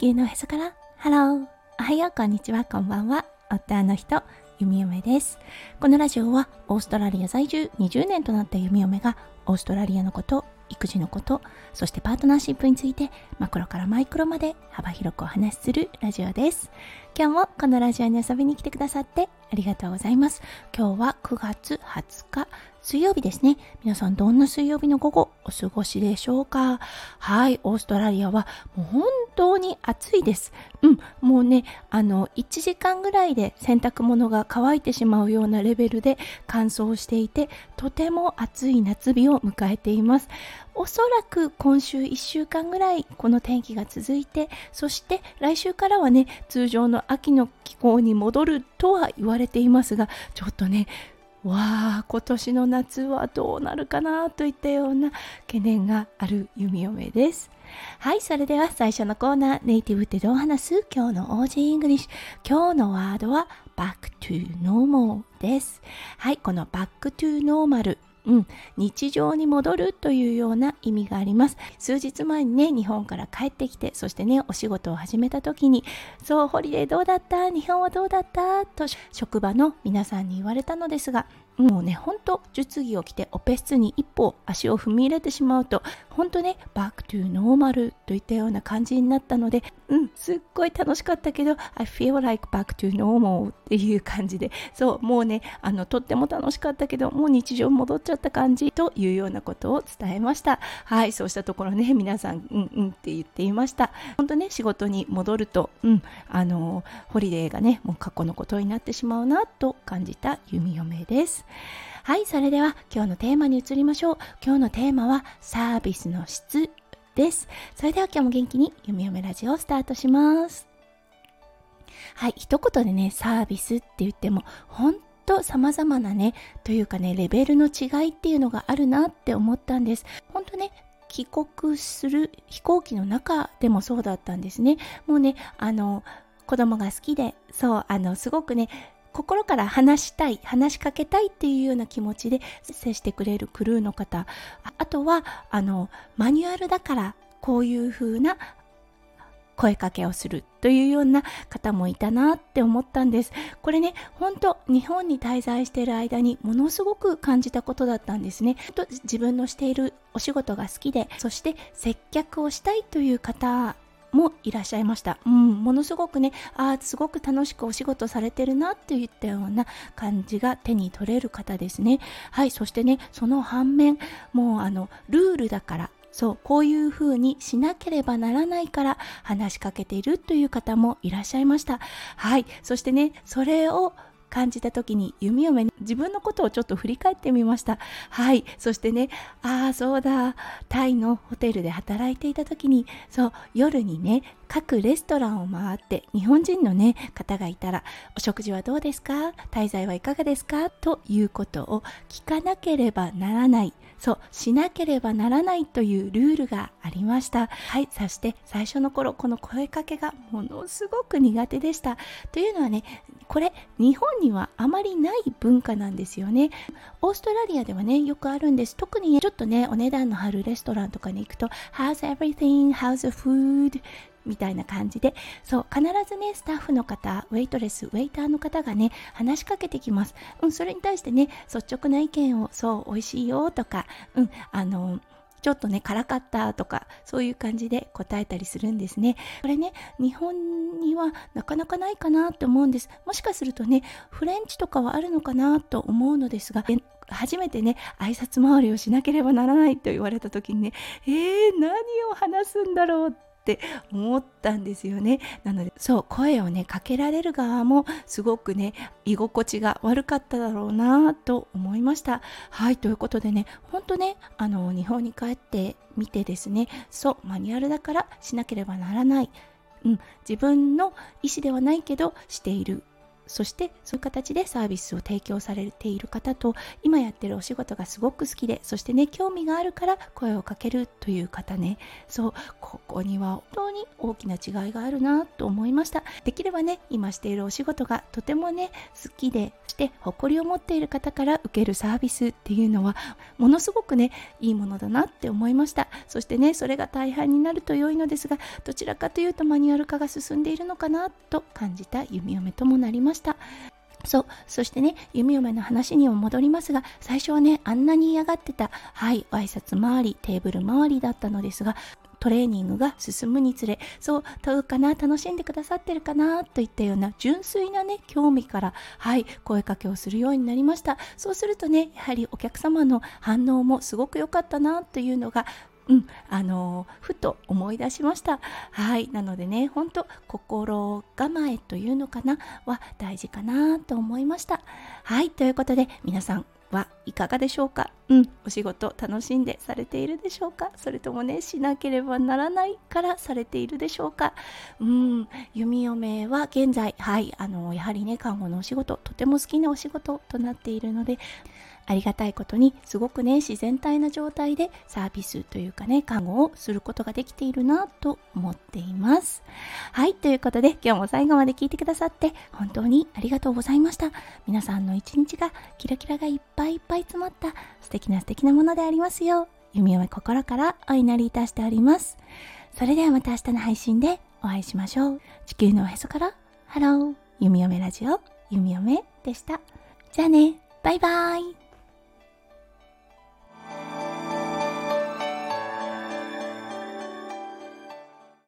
球のおへそから。ハローおはよう。こんにちは。こんばんは。夫の人弓嫁です。このラジオはオーストラリア在住20年となった弓嫁がオーストラリアのこと育児のことそしてパートナーシップについてマクロからマイクロまで幅広くお話しするラジオです。今日もこのラジオに遊びに来てくださってありがとうございます。今日は9月20日水曜日ですね。皆さんどんな水曜日の午後お過ごしでしょうか？はい、オーストラリアはもう本当に暑いです。うん、もうね、あの、1時間ぐらいで洗濯物が乾いてしまうようなレベルで乾燥していて、とても暑い夏日を迎えています。おそらく今週1週間ぐらいこの天気が続いて、そして来週からはね、通常の秋の気候に戻るとは言われていますが、ちょっとね、わあ今年の夏はどうなるかなといったような懸念がある弓嫁です。はいそれでは最初のコーナーネイティブってどう話す今日の オージー English。今日のワードは back to normal です。はいこの back to normal うん、日常に戻るというような意味があります。数日前にね日本から帰ってきてそしてねお仕事を始めた時にそうホリデーどうだった？日本はどうだった？と職場の皆さんに言われたのですがもうね、ほんと、術着を着てオペ室に一歩足を踏み入れてしまうと、ほんとね、 back to normal といったような感じになったので、うん、すっごい楽しかったけど、I feel like back to normal っていう感じで、そう、もうね、あの、とっても楽しかったけど、もう日常戻っちゃった感じというようなことを伝えました。はい、そうしたところね、皆さん、うんうんって言っていました。ほんとね、仕事に戻ると、うん、あの、ホリデーがね、もう過去のことになってしまうなと感じた弓嫁です。はい、それでは今日のテーマに移りましょう。今日のテーマはサービスの質です。それでは今日も元気に弓嫁ラジオをスタートします。はい、一言でね、サービスって言っても、本当様々なね、というかね、レベルの違いっていうのがあるなって思ったんです。本当ね、帰国する飛行機の中でもそうだったんですね。もうね、あの、子供が好きで、そう、あの、すごくね、心から話したい話しかけたいっていうような気持ちで接してくれるクルーの方あとはあのマニュアルだからこういう風な声かけをするというような方もいたなって思ったんです。これね、本当日本に滞在している間にものすごく感じたことだったんですね。と自分のしているお仕事が好きで、そして接客をしたいという方もいらっしゃいました。うん、ものすごくね、ああ、すごく楽しくお仕事されてるなっていったような感じが手に取れる方ですね。はい、そしてね、その反面、もうあの、ルールだから、そう、こういう風にしなければならないから話しかけているという方もいらっしゃいました。はい、そしてね、それを感じた時に弓嫁自分のことをちょっと振り返ってみました。はい。そしてねああそうだ。タイのホテルで働いていた時にそう夜にね各レストランを回って日本人のね方がいたらお食事はどうですか？滞在はいかがですか？ということを聞かなければならない。そうしなければならないというルールがありましたはいそして最初の頃この声かけがものすごく苦手でしたというのはねこれ日本にはあまりない文化なんですよねオーストラリアではねよくあるんです特にちょっとねお値段の張るレストランとかに行くと How's everything? How's the food? みたいな感じでそう必ずねスタッフの方ウェイトレスウェイターの方がね話しかけてきます、うん、それに対してね率直な意見をそう美味しいよとかうんあのちょっとね、辛かったとか、そういう感じで答えたりするんですね。これね、日本にはなかなかないかなって思うんです。もしかするとね、フレンチとかはあるのかなと思うのですが、初めてね、挨拶回りをしなければならないと言われた時にね、えー、何を話すんだろうってって思ったんですよね。なのでそう声をねかけられる側もすごくね居心地が悪かっただろうなと思いました。はいということでねほんとねあの日本に帰ってみてですねそうマニュアルだからしなければならない。うん、自分の意思ではないけどしている。そしてそういう形でサービスを提供されている方と今やってるお仕事がすごく好きでそしてね興味があるから声をかけるという方ね。そうここには本当に大きな違いがあるなと思いました。できればね今しているお仕事がとてもね好きでして誇りを持っている方から受けるサービスっていうのはものすごくねいいものだなって思いました。そしてねそれが大半になると良いのですがどちらかというとマニュアル化が進んでいるのかなと感じた弓嫁ともなりました。たそう。そしてね、弓嫁の話にも戻りますが、最初はね、あんなに嫌がってた、はい、挨拶回り、テーブル周りだったのですが、トレーニングが進むにつれそうどうかな楽しんでくださってるかなといったような純粋なね興味からはい声かけをするようになりましたそうするとねやはりお客様の反応もすごく良かったなというのがうん、あのふと思い出しました。はい、なのでね、本当心構えというのかなは大事かなと思いました。はい、ということで皆さんはいかがでしょうか？うん、お仕事楽しんでされているでしょうか？それともね、しなければならないからされているでしょうか？うん、弓嫁は現在、はい、あの、やはりね、看護のお仕事、とても好きなお仕事となっているので、ありがたいことにすごくね自然体な状態でサービスというかね看護をすることができているなと思っています。はいということで今日も最後まで聞いてくださって本当にありがとうございました。皆さんの一日がキラキラがいっぱいいっぱい詰まった素敵な素敵なものでありますよう弓嫁心からお祈りいたしております。それではまた明日の配信でお会いしましょう。地球のおへそからハロー。弓嫁ラジオ弓嫁でした。じゃあね。バイバイ。